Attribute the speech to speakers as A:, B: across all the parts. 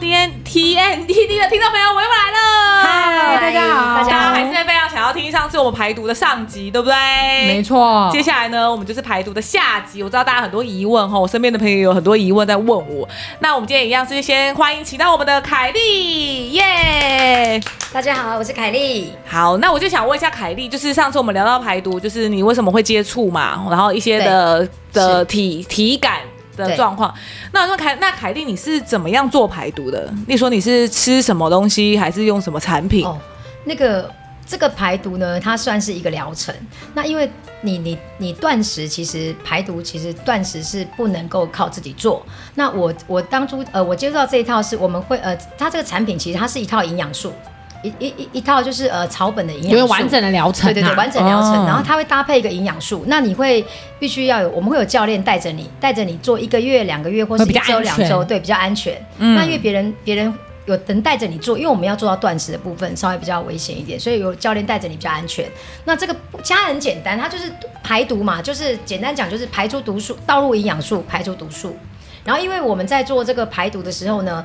A: 今天 TMDD 的听众朋友，我又来了。
B: 嗨，大家好，
A: 大家还是非常想要听上次我们排毒的上集，对不对？
B: 没错。
A: 接下来呢，我们就是排毒的下集。我知道大家很多疑问哈，我身边的朋友有很多疑问在问我。那我们今天一样是先欢迎请到我们的凯莉，耶！
C: 大家好，我是凯莉。
A: 好，那我就想问一下凯莉，就是上次我们聊到排毒，就是你为什么会接触嘛？然后一些的的体体感。的状况，那我说凯，那凯蒂你是怎么样做排毒的？你说你是吃什么东西，还是用什么产品？哦，
C: 那个这个排毒呢，它算是一个疗程。那因为你你你断食，其实排毒其实断食是不能够靠自己做。那我我当初呃，我接触到这一套是我们会呃，它这个产品其实它是一套营养素。一一一一套就是呃草本的
B: 营养完整的疗程，
C: 对对对，完整疗程，然后它会搭配一个营养素，那你会必须要有，我们会有教练带着你，带着你做一个月、两个月，或是一周、两周，对，比较安全。那因为别人别人有人带着你做，因为我们要做到断食的部分稍微比较危险一点，所以有教练带着你比较安全。那这个其他很简单，它就是排毒嘛，就是简单讲就是排出毒素，倒入营养素，排出毒素。然后因为我们在做这个排毒的时候呢。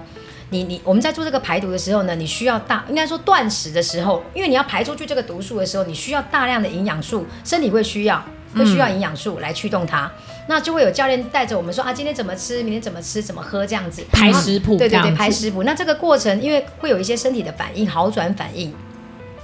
C: 你你我们在做这个排毒的时候呢，你需要大应该说断食的时候，因为你要排出去这个毒素的时候，你需要大量的营养素，身体会需要会需要营养素来驱动它，嗯、那就会有教练带着我们说啊，今天怎么吃，明天怎么吃，怎么喝这样子。
B: 排食谱，
C: 对对对，排食谱。那这个过程因为会有一些身体的反应，好转反应，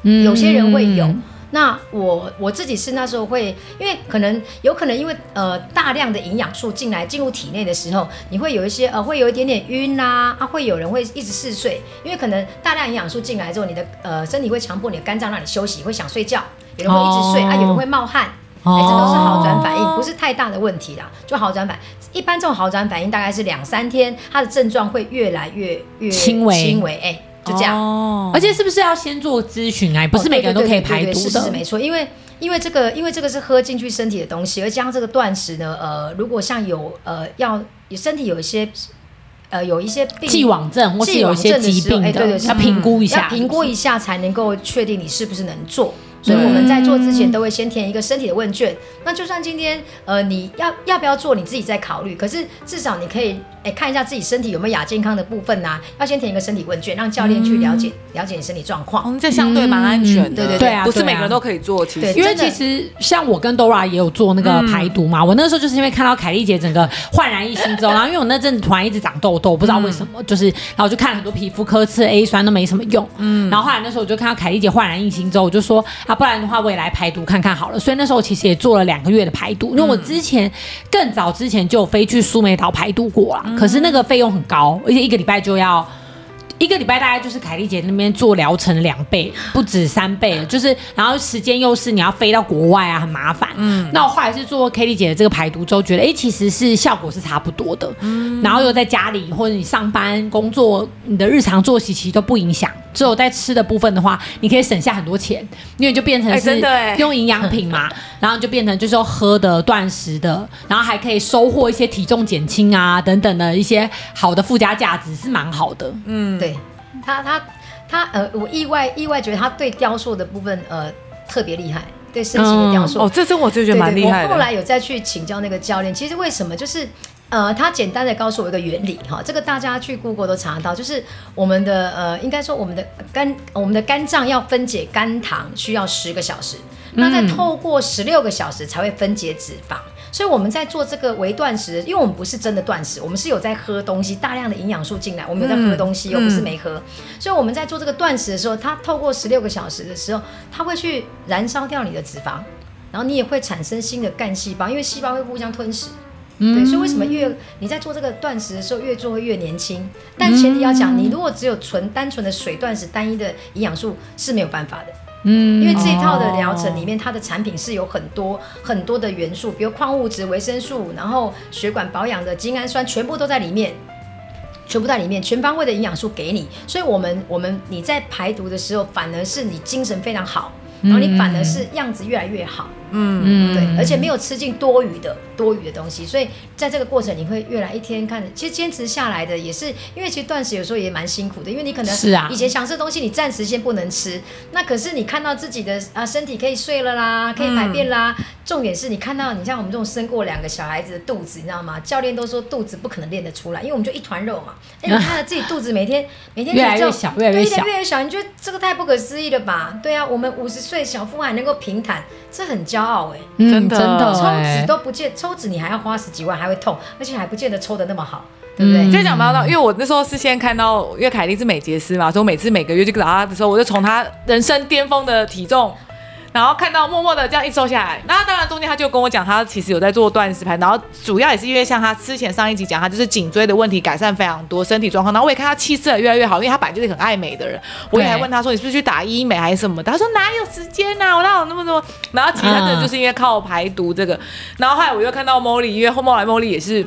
C: 嗯，有些人会有。那我我自己是那时候会，因为可能有可能因为呃大量的营养素进来进入体内的时候，你会有一些呃会有一点点晕啦，啊会有人会一直嗜睡，因为可能大量营养素进来之后，你的呃身体会强迫你的肝脏让你休息，会想睡觉，有人会一直睡、哦、啊，有人会冒汗，这都是好转反应，不是太大的问题啦，就好转反应，一般这种好转反应大概是两三天，它的症状会越来越越轻微。轻微哎。就这样，
B: 哦，而且是不是要先做咨询啊？不是每个人都可以排毒的。是是没错，
C: 因为因为这个因为这个是喝进去身体的东西，而加上这个断食呢，呃，如果像有呃要身体有一些呃有一些病
B: 既往症或是有一些疾病的，哎，对对，要评估一下，
C: 要评估一下才能够确定你是不是能做。所以我们在做之前都会先填一个身体的问卷。嗯、那就算今天呃你要要不要做，你自己再考虑。可是至少你可以。哎，看一下自己身体有没有亚健康的部分呐、啊？要先填一个身体问卷，让教练去了解、嗯、了解你身体状况。
A: 嗯，这相对蛮安全的。
C: 对对
B: 对啊，
A: 不是每个人都可以做。其实，
B: 因为其实像我跟 Dora 也有做那个排毒嘛。嗯、我那时候就是因为看到凯丽姐整个焕然一新之后，然后因为我那阵子突然一直长痘痘，不知道为什么，就是然后就看了很多皮肤科，吃 A 酸都没什么用。嗯，然后后来那时候我就看到凯丽姐焕然一新之后，我就说啊，不然的话我也来排毒看看好了。所以那时候我其实也做了两个月的排毒，因为我之前更早之前就有飞去苏梅岛排毒过了，嗯、可是那个费用很高，而且一个礼拜就要一个礼拜，大概就是凯莉姐那边做疗程两倍，不止三倍，就是然后时间又是你要飞到国外啊，很麻烦。嗯，那我后来是做凯莉姐的这个排毒之后，觉得哎、欸，其实是效果是差不多的。嗯，然后又在家里或者你上班工作，你的日常作息其实都不影响。只有在吃的部分的话，你可以省下很多钱，因为就变成是用营养品嘛，然后就变成就是说喝的、断食的，然后还可以收获一些体重减轻啊等等的一些好的附加价值，是蛮好的。
C: 嗯，对，他他他呃，我意外意外觉得他对雕塑的部分呃特别厉害，对身形的雕塑、
A: 嗯、哦，这真我就觉得蛮厉害的。
C: 我后来有再去请教那个教练，其实为什么就是。呃，他简单的告诉我一个原理哈，这个大家去 Google 都查得到，就是我们的呃，应该说我们的肝，我们的肝脏要分解肝糖需要十个小时，那再透过十六个小时才会分解脂肪，所以我们在做这个微断食，因为我们不是真的断食，我们是有在喝东西，大量的营养素进来，我们有在喝东西，又不是没喝，所以我们在做这个断食的时候，它透过十六个小时的时候，它会去燃烧掉你的脂肪，然后你也会产生新的干细胞，因为细胞会互相吞噬。对，所以为什么越你在做这个断食的时候，越做会越年轻？但前提要讲，你如果只有纯单纯的水断食，单一的营养素是没有办法的。嗯，因为这一套的疗程里面，它的产品是有很多很多的元素，比如矿物质、维生素，然后血管保养的精氨酸，全部都在里面。全部在里面，全方位的营养素给你，所以我们我们你在排毒的时候，反而是你精神非常好，然后你反而是样子越来越好。嗯嗯，对，而且没有吃进多余的多余的东西，所以在这个过程你会越来一天看着，其实坚持下来的也是因为其实断食有时候也蛮辛苦的，因为你可能是啊，以前想吃的东西你暂时先不能吃，那可是你看到自己的啊身体可以睡了啦，可以排便啦，嗯、重点是你看到你像我们这种生过两个小孩子的肚子，你知道吗？教练都说肚子不可能练得出来，因为我们就一团肉嘛，哎，你看到自己肚子每天每天
B: 越来越小，越来越小，
C: 越来越小，你觉得这个太不可思议了吧？对啊，我们五十岁小腹还能够平坦，这很骄傲哎、欸。
B: 嗯真的，
C: 抽脂都不见，抽脂你还要花十几万，还会痛，而且还不见得抽的那么好，对不对？
A: 就讲到，因为我那时候是先看到，因为凯莉是美睫师嘛，所以我每次每个月去找她的时候，我就从她人生巅峰的体重。然后看到默默的这样一瘦下来，那当然中间他就跟我讲，他其实有在做断食盘，然后主要也是因为像他之前上一集讲，他就是颈椎的问题改善非常多，身体状况。然后我也看他气色越来越好，因为他本来就是很爱美的人。我也还问他说，你是不是去打医美还是什么？他说哪有时间呐、啊，我哪有那么多。然后其他的就是因为靠排毒这个。然后后来我又看到 Molly，因为后来 Molly 也是。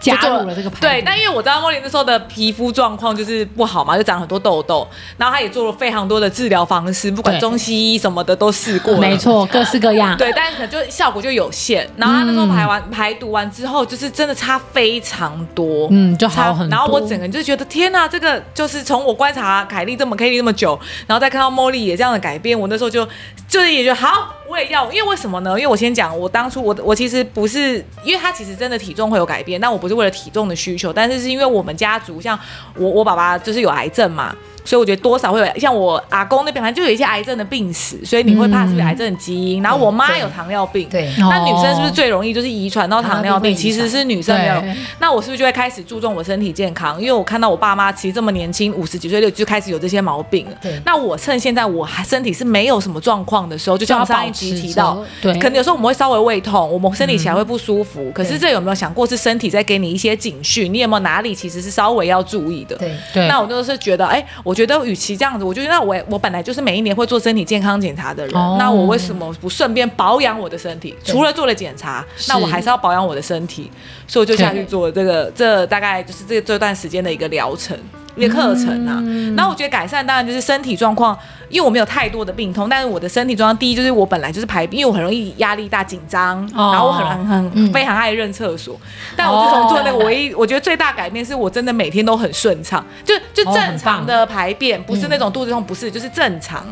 B: 加入了这个牌，
A: 对，但因为我知道茉莉那时候的皮肤状况就是不好嘛，就长很多痘痘，然后她也做了非常多的治疗方式，不管中西医什么的都试过了，
B: 没错，各式各样，
A: 对，但是可能就效果就有限。然后她那时候排完、嗯、排毒完之后，就是真的差非常多，
B: 嗯，就好很多。
A: 然后我整个人就觉得天哪，这个就是从我观察凯莉这么 K 莉这么久，然后再看到茉莉也这样的改变，我那时候就就是也觉得好，我也要，因为为什么呢？因为我先讲，我当初我我其实不是，因为他其实真的体重会有改变，但我不是为了体重的需求，但是是因为我们家族像我我爸爸就是有癌症嘛。所以我觉得多少会有，像我阿公那边，反正就有一些癌症的病史，所以你会怕是不是癌症的基因。然后我妈有糖尿病，对，那女生是不是最容易就是遗传到糖尿病？其实是女生没有。那我是不是就会开始注重我身体健康？因为我看到我爸妈其实这么年轻，五十几岁就就开始有这些毛病了。对，那我趁现在我还身体是没有什么状况的时候，就像我上一集提到，对，可能有时候我们会稍微胃痛，我们身体起来会不舒服。可是这有没有想过是身体在给你一些警讯？你有没有哪里其实是稍微要注意的？对对。那我就是觉得，哎，我觉得与其这样子。我觉得那我我本来就是每一年会做身体健康检查的人，哦、那我为什么不顺便保养我的身体？除了做了检查，那我还是要保养我的身体，所以我就下去做这个，这大概就是这这段时间的一个疗程。一个课程啊，然后我觉得改善当然就是身体状况，因为我没有太多的病痛，但是我的身体状况第一就是我本来就是排，因为我很容易压力大紧张，然后我很很很非常爱认厕所，但我自从做那个唯一我觉得最大改变是我真的每天都很顺畅，就就正常的排便，不是那种肚子痛，不是就是正常。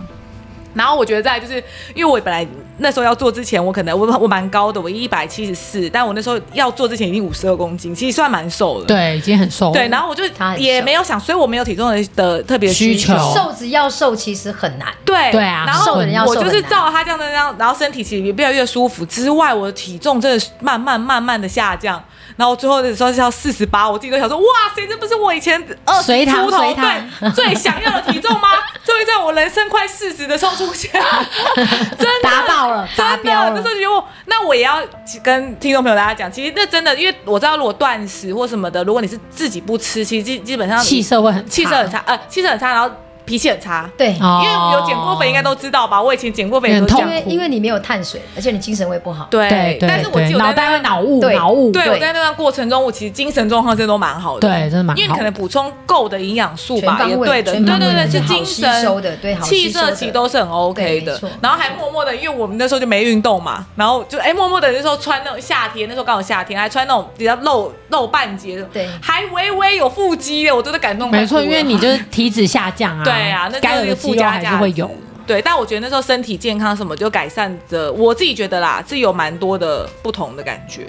A: 然后我觉得在就是因为我本来那时候要做之前，我可能我我蛮高的，我一百七十四，但我那时候要做之前已经五十二公斤，其实算蛮瘦的。
B: 对，已经很瘦了。
A: 对，然后我就也没有想，所以我没有体重的的特别需求。
C: 瘦子要瘦其实很难。
A: 对
B: 对啊，
A: 然后我就是照他这样的这样，然后身体其实也越来越舒服之外，我的体重真的慢慢慢慢的下降。然后最后的时候是要四十八，我自己都想说，哇塞，这不是我以前二十出头对最想要的体重吗？终于在我人生快四十的时候出现，真的
B: 达到了，
A: 真的。那时候觉得，那我也要跟听众朋友大家讲，其实那真的，因为我知道如果断食或什么的，如果你是自己不吃，其实基基本上
B: 气色会很
A: 气色很差，呃，气色很差，然后。脾气很差，
C: 对，
A: 因为有减过肥，应该都知道吧？我以前减过肥，
C: 很痛，因为因为你没有碳水，而且你精神会不好。
A: 对，但是我记得
B: 脑袋会脑雾，脑雾。
A: 对，我在那段过程中，我其实精神状况真的都蛮好的。
B: 对，真的蛮好。
A: 因为你可能补充够的营养素吧，也对的，对对对，是精神收的，对，气色其实都是很 OK 的。然后还默默的，因为我们那时候就没运动嘛，然后就哎默默的那时候穿那种夏天，那时候刚好夏天，还穿那种比较露露半截的，对，还微微有腹肌的，我真的感动。
B: 没错，因为你就是体脂下降啊。对啊，那该有的。附加还是会有，
A: 对，但我觉得那时候身体健康什么就改善的，我自己觉得啦，是有蛮多的不同的感觉，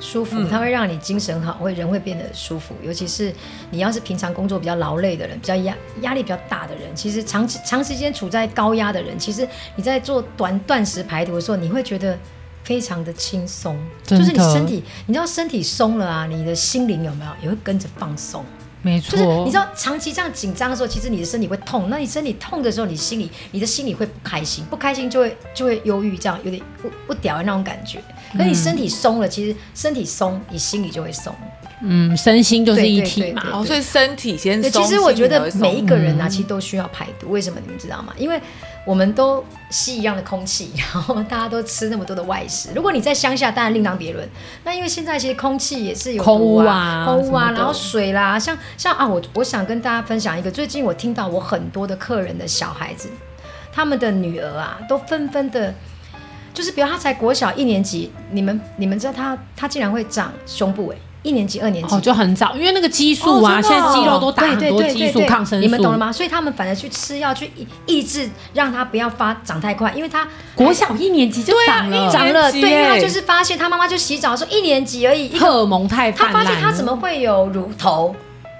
C: 舒服，它会让你精神好，会人会变得舒服，尤其是你要是平常工作比较劳累的人，比较压压力比较大的人，其实长期长时间处在高压的人，其实你在做短断食排毒的时候，你会觉得非常的轻松，就是你身体，你知道身体松了啊，你的心灵有没有也会跟着放松。
B: 没错，
C: 就是你知道，长期这样紧张的时候，其实你的身体会痛。那你身体痛的时候，你心里，你的心里会不开心，不开心就会就会忧郁，这样有点不不屌的那种感觉。可是你身体松了，其实身体松，你心里就会松。
B: 嗯，身心就是一体嘛。
A: 哦，所以身体先松。
C: 其实我觉得每一个人啊，其实都需要排毒。为什么你们知道吗？因为我们都吸一样的空气，然后大家都吃那么多的外食。如果你在乡下，当然另当别论。那因为现在其实空气也是有毒啊，空污啊，然后水啦，像像啊，我我想跟大家分享一个，最近我听到我很多的客人的小孩子，他们的女儿啊，都纷纷的，就是比如他才国小一年级，你们你们知道他他竟然会长胸部哎、欸。一年级、二年级
B: 哦，就很早，因为那个激素啊，哦、现在肌肉都打很多激素、抗生素，
C: 你们懂了吗？所以他们反而去吃药去抑制，让他不要发长太快，因为他
B: 国小一年级就长了，
C: 长了，对，因为他就是发现他妈妈就洗澡的时候一年级而已，
B: 荷尔蒙太泛滥，
C: 他发现他怎么会有乳头？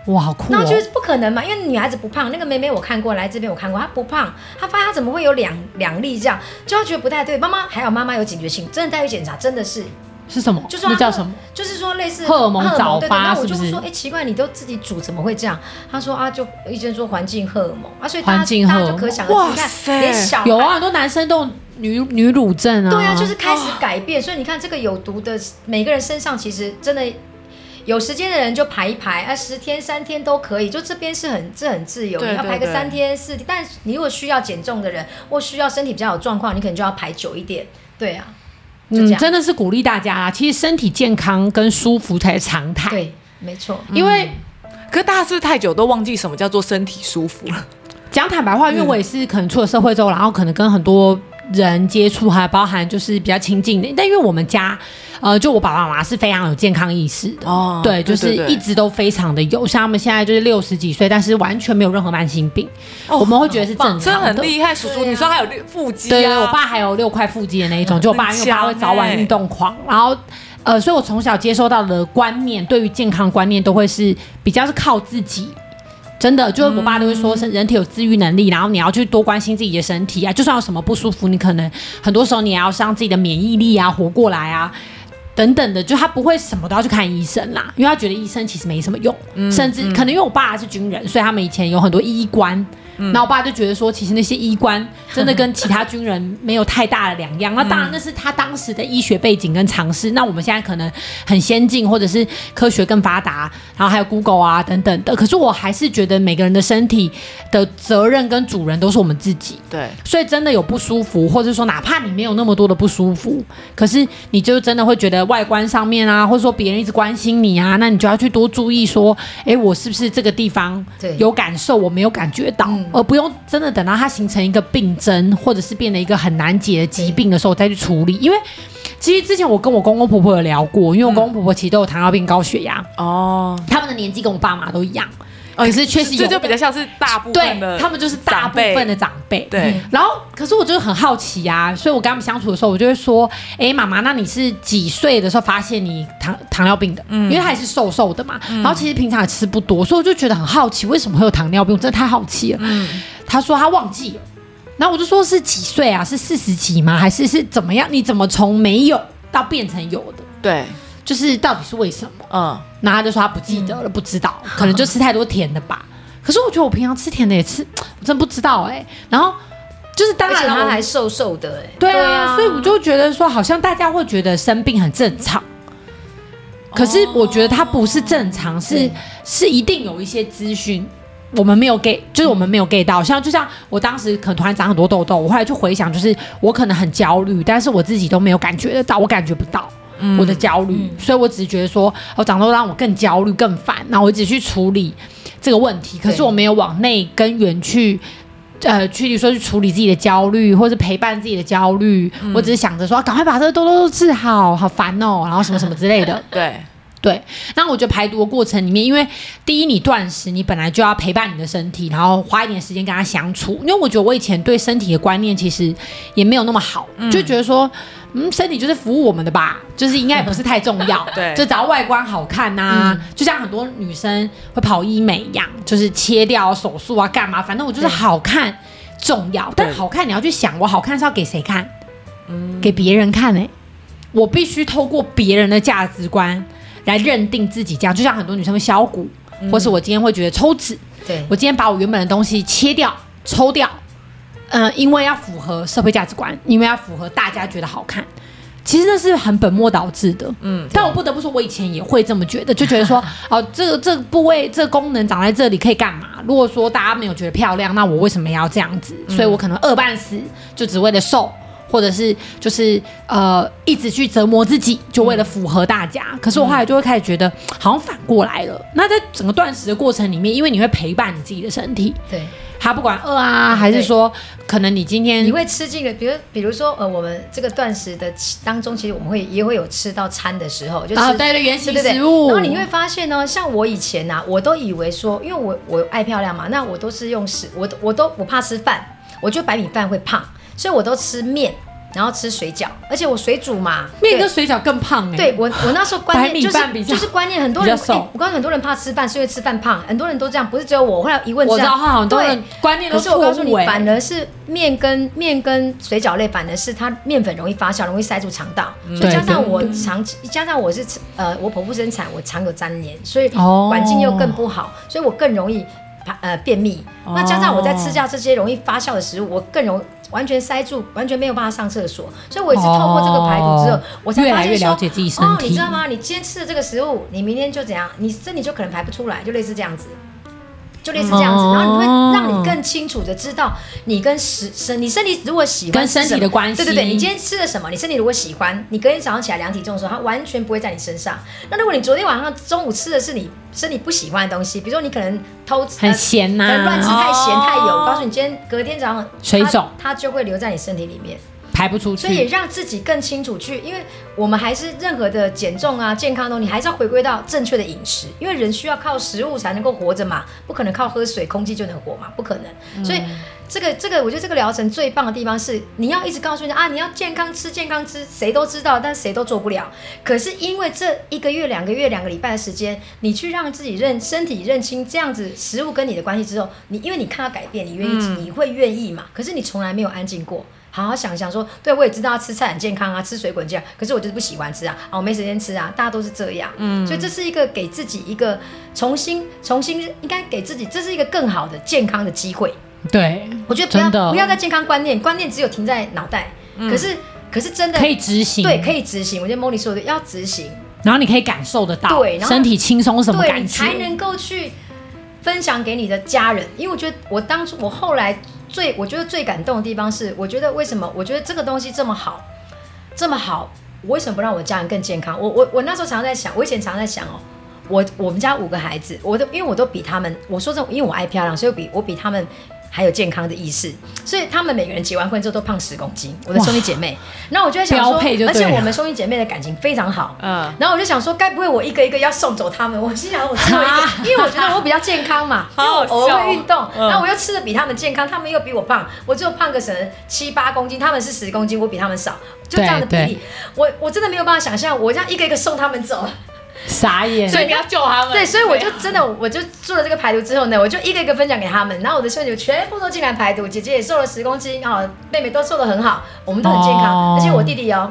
B: 哇，好酷、哦！
C: 那就是不可能嘛，因为女孩子不胖，那个妹妹我看过，来这边我看过，她不胖，她发现她怎么会有两两粒这样，就她觉得不太对。妈妈还有，妈妈有警觉性，真的带去检查，真的是。
B: 是什么？
C: 就是
B: 那叫什么？
C: 就是说类似
B: 荷尔蒙早发，是不是？
C: 说哎，奇怪，你都自己煮，怎么会这样？他说啊，就医生说环境荷尔蒙啊，所以
B: 环境荷尔蒙
C: 就可想而知，你看，连小
B: 有啊，很多男生都女女乳症啊，
C: 对啊，就是开始改变。所以你看，这个有毒的，每个人身上其实真的有时间的人就排一排啊，十天三天都可以。就这边是很这很自由，你要排个三天四天。但你如果需要减重的人，或需要身体比较有状况，你可能就要排久一点。对啊。
B: 嗯，真的是鼓励大家啦。其实身体健康跟舒服才是常态。
C: 对，没错。
B: 因为，嗯、
A: 可是大家是不是太久都忘记什么叫做身体舒服了？
B: 讲坦白话，因为我也是可能出了社会之后，然后可能跟很多。人接触还包含就是比较亲近的，但因为我们家，呃，就我爸爸妈妈是非常有健康意识的，哦，对，就是一直都非常的有，像他们现在就是六十几岁，但是完全没有任何慢性病，哦、我们会觉得是正常的，
A: 真的很厉害。叔叔，你说还有六腹肌、啊？
B: 对，我爸还有六块腹肌的那一种，就我爸因为我爸会早晚运动狂，然后呃，所以我从小接收到的观念，对于健康观念都会是比较是靠自己。真的，就是我爸都会说，身人体有自愈能力，嗯、然后你要去多关心自己的身体啊。就算有什么不舒服，你可能很多时候你也要让自己的免疫力啊活过来啊，等等的。就他不会什么都要去看医生啦，因为他觉得医生其实没什么用，嗯、甚至可能因为我爸是军人，所以他们以前有很多医官。那、嗯、我爸就觉得说，其实那些医官真的跟其他军人没有太大的两样。那当然那是他当时的医学背景跟常识。那我们现在可能很先进，或者是科学更发达，然后还有 Google 啊等等的。可是我还是觉得每个人的身体的责任跟主人都是我们自己。
A: 对。所
B: 以真的有不舒服，或者说哪怕你没有那么多的不舒服，可是你就真的会觉得外观上面啊，或者说别人一直关心你啊，那你就要去多注意说，哎，我是不是这个地方有感受，我没有感觉到。而不用真的等到它形成一个病症，或者是变得一个很难解的疾病的时候再去处理。因为其实之前我跟我公公婆婆有聊过，因为我公公婆婆其实都有糖尿病、高血压哦，他们的年纪跟我爸妈都一样。可是确实有，
A: 这就比较像是大部分的，
B: 他们就是大部分的长辈。
A: 对，
B: 然后可是我就是很好奇啊，所以我跟他们相处的时候，我就会说：“哎，妈妈，那你是几岁的时候发现你糖糖尿病的？嗯，因为他还是瘦瘦的嘛。然后其实平常也吃不多，所以我就觉得很好奇，为什么会有糖尿病？我真的太好奇了。嗯，他说他忘记了，然后我就说是几岁啊？是四十几吗？还是是怎么样？你怎么从没有到变成有的？
A: 对。”
B: 就是到底是为什么？嗯，然后他就说他不记得了，嗯、不知道，可能就吃太多甜的吧。可是我觉得我平常吃甜的也吃，我真不知道哎、欸。然后就是当然
C: 他还瘦瘦的哎、欸，
B: 对啊，所以我就觉得说，好像大家会觉得生病很正常。可是我觉得他不是正常，是是一定有一些资讯我们没有给，就是我们没有给到。像就像我当时可能突然长很多痘痘，我后来就回想，就是我可能很焦虑，但是我自己都没有感觉得到，我感觉不到。我的焦虑，嗯、所以我只是觉得说，我长痘让我更焦虑、更烦，然后我只去处理这个问题，可是我没有往内根源去，呃，去说去处理自己的焦虑，或是陪伴自己的焦虑，嗯、我只是想着说，赶快把这个痘痘治好，好烦哦，然后什么什么之类的。
A: 对
B: 对，那我觉得排毒的过程里面，因为第一你断食，你本来就要陪伴你的身体，然后花一点时间跟他相处，因为我觉得我以前对身体的观念其实也没有那么好，嗯、就觉得说。嗯，身体就是服务我们的吧，就是应该也不是太重要，
A: 对，
B: 就只要外观好看呐、啊，嗯、就像很多女生会跑医美一样，就是切掉手术啊，干嘛？反正我就是好看重要，但好看你要去想，我好看是要给谁看？嗯，给别人看呢、欸？我必须透过别人的价值观来认定自己，这样就像很多女生会削骨，嗯、或是我今天会觉得抽脂，对我今天把我原本的东西切掉、抽掉。嗯，因为要符合社会价值观，因为要符合大家觉得好看，其实那是很本末倒置的。嗯，但我不得不说，我以前也会这么觉得，就觉得说，哦，这个这个部位这个功能长在这里可以干嘛？如果说大家没有觉得漂亮，那我为什么要这样子？所以我可能饿半死，就只为了瘦。或者是就是呃一直去折磨自己，就为了符合大家。嗯、可是我后来就会开始觉得，好像反过来了。那在整个断食的过程里面，因为你会陪伴你自己的身体，
C: 对，
B: 他不管饿啊，还是说可能你今天
C: 你会吃进个，比如比如说呃，我们这个断食的当中，其实我们会也会有吃到餐的时候，就是
B: 啊，对对，原型食物。
C: 然后你会发现呢，像我以前呐、啊，我都以为说，因为我我爱漂亮嘛，那我都是用食，我都我都我怕吃饭，我觉得白米饭会胖，所以我都吃面。然后吃水饺，而且我水煮嘛，
B: 面跟水饺更胖哎、欸。
C: 对我，我那时候观念就是就是观念，很多人、
B: 欸、
C: 我告诉很多人怕吃饭是因为吃饭胖，很多人都这样，不是只有我。后来一问，
B: 我知道很多人观念都是我告诉你，
C: 反而是面跟面跟水饺类，反而是它面粉容易发酵，容易塞住肠道。嗯、所以加上我长期，加上我是呃我剖腹生产，我肠有粘连，所以环境又更不好，所以我更容易呃便秘。哦、那加上我在吃下这些容易发酵的食物，我更容易。完全塞住，完全没有办法上厕所，所以我也是透过这个排毒之后，哦、我才发现说。哦，你知道吗？你今天吃的这个食物，你明天就怎样，你身体就可能排不出来，就类似这样子，就类似这样子，哦、然后你会让你更清楚的知道你跟食身，你身体如果喜欢
B: 跟身体的关系，
C: 对对对，你今天吃了什么，你身体如果喜欢，你隔天早上起来量体重的时候，它完全不会在你身上。那如果你昨天晚上中午吃的是你。身体不喜欢的东西，比如说你可能偷吃
B: 很咸呐、啊，
C: 乱吃太咸太油。我告诉你，今天隔天早上
B: 水肿，
C: 它就会留在你身体里面，
B: 排不出去。
C: 所以也让自己更清楚去，因为我们还是任何的减重啊、健康的东西，还是要回归到正确的饮食，因为人需要靠食物才能够活着嘛，不可能靠喝水、空气就能活嘛，不可能。所以。嗯这个这个，我觉得这个疗程最棒的地方是，你要一直告诉人家啊，你要健康吃，健康吃，谁都知道，但谁都做不了。可是因为这一个月、两个月、两个礼拜的时间，你去让自己认身体认清这样子食物跟你的关系之后，你因为你看到改变，你愿意，嗯、你会愿意嘛？可是你从来没有安静过，好好想想说，对我也知道吃菜很健康啊，吃水果这样，可是我就是不喜欢吃啊，啊，我没时间吃啊，大家都是这样，嗯，所以这是一个给自己一个重新重新应该给自己，这是一个更好的健康的机会。
B: 对，
C: 我觉得不要不要再健康观念，观念只有停在脑袋。嗯、可是可是真的
B: 可以执行，
C: 对，可以执行。我觉得 Molly 说的要执行，
B: 然后你可以感受得到，
C: 对，然后
B: 身体轻松什么感觉，
C: 你才能够去分享给你的家人。因为我觉得我当初我后来最我觉得最感动的地方是，我觉得为什么我觉得这个东西这么好，这么好，我为什么不让我家人更健康？我我我那时候常常在想，我以前常常在想哦，我我们家五个孩子，我都因为我都比他们，我说这种，因为我爱漂亮，所以我比我比他们。还有健康的意识，所以他们每个人结完婚之后都胖十公斤。我的兄弟姐妹，那我就在想说，而且我们兄弟姐妹的感情非常好。嗯，然后我就想说，该不会我一个一个要送走他们？我心想，我最后一个，因为我觉得我比较健康嘛，因为我偶尔会运动，然后我又吃的比他们健康，他们又比我胖，我只有胖个什么七八公斤，他们是十公斤，我比他们少，就这样的比例，我我真的没有办法想象，我这样一个一个送他们走。
B: 傻眼，
A: 所以你要救他们。
C: 对，所以我就真的，我就做了这个排毒之后呢，我就一个一个分享给他们，然后我的兄弟全部都进来排毒，姐姐也瘦了十公斤，哦，妹妹都瘦得很好，我们都很健康，而且我弟弟哦，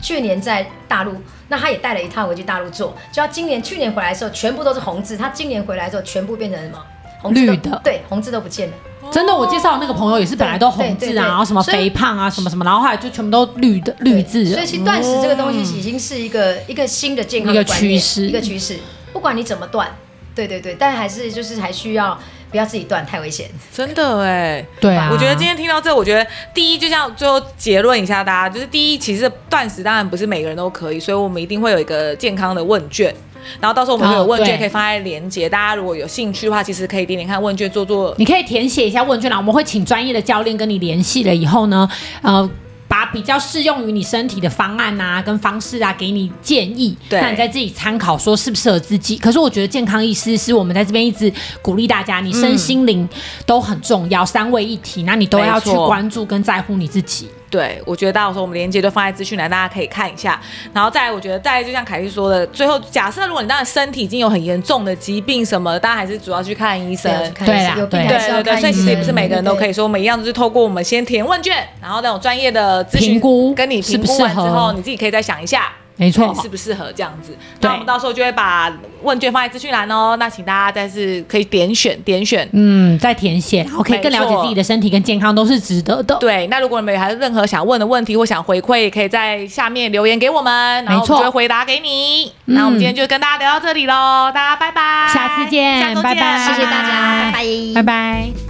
C: 去年在大陆，那他也带了一套回去大陆做，就他今年去年回来的时候，全部都是红字，他今年回来之后，全部变成什么？红字
B: 绿的，
C: 对，红字都不见了。
B: 真的，我介绍的那个朋友也是本来都红字啊，然后什么肥胖啊，什么什么，然后后来就全部都绿的绿字。
C: 所以其实断食这个东西已经是一个一个新的健康一个趋势，一个趋势。不管你怎么断，对对对，但还是就是还需要不要自己断，太危险。
A: 真的哎，
B: 对啊。
A: 我觉得今天听到这，我觉得第一就像最后结论一下，大家就是第一，其实断食当然不是每个人都可以，所以我们一定会有一个健康的问卷。然后到时候我们会有问卷可以放在连接，大家如果有兴趣的话，其实可以点点看问卷做做。
B: 你可以填写一下问卷啦，我们会请专业的教练跟你联系了以后呢，呃，把比较适用于你身体的方案啊跟方式啊给你建议，对，那你再自己参考说适不适合自己。可是我觉得健康意识是我们在这边一直鼓励大家，你身心灵都很重要，嗯、三位一体，那你都要去关注跟在乎你自己。
A: 对，我觉得到时候我们连接都放在资讯栏，大家可以看一下。然后再来，我觉得再来就像凯西说的，最后假设如果你当然身体已经有很严重的疾病什么，大家还是主要去看医生。
C: 对啊，对对
A: 对，所以其实也不是每个人都可以说，我们一样都是透过我们先填问卷，然后那种专业的咨询
B: 评估
A: 跟你评估完之后，你自己可以再想一下。没错适不适合这样子。
B: 对
A: 那我们到时候就会把问卷放在资讯栏哦。那请大家再次可以点选点选，
B: 嗯，再填写，然后可以更了解自己的身体跟健康，都是值得的。
A: 对，那如果你们有还有任何想问的问题或想回馈，也可以在下面留言给我们，然后我们就会回答给你。那我们今天就跟大家聊到这里喽，大家拜拜，
B: 下次见，
A: 下周见
B: 拜拜，
C: 谢谢大家，拜拜，
B: 拜拜。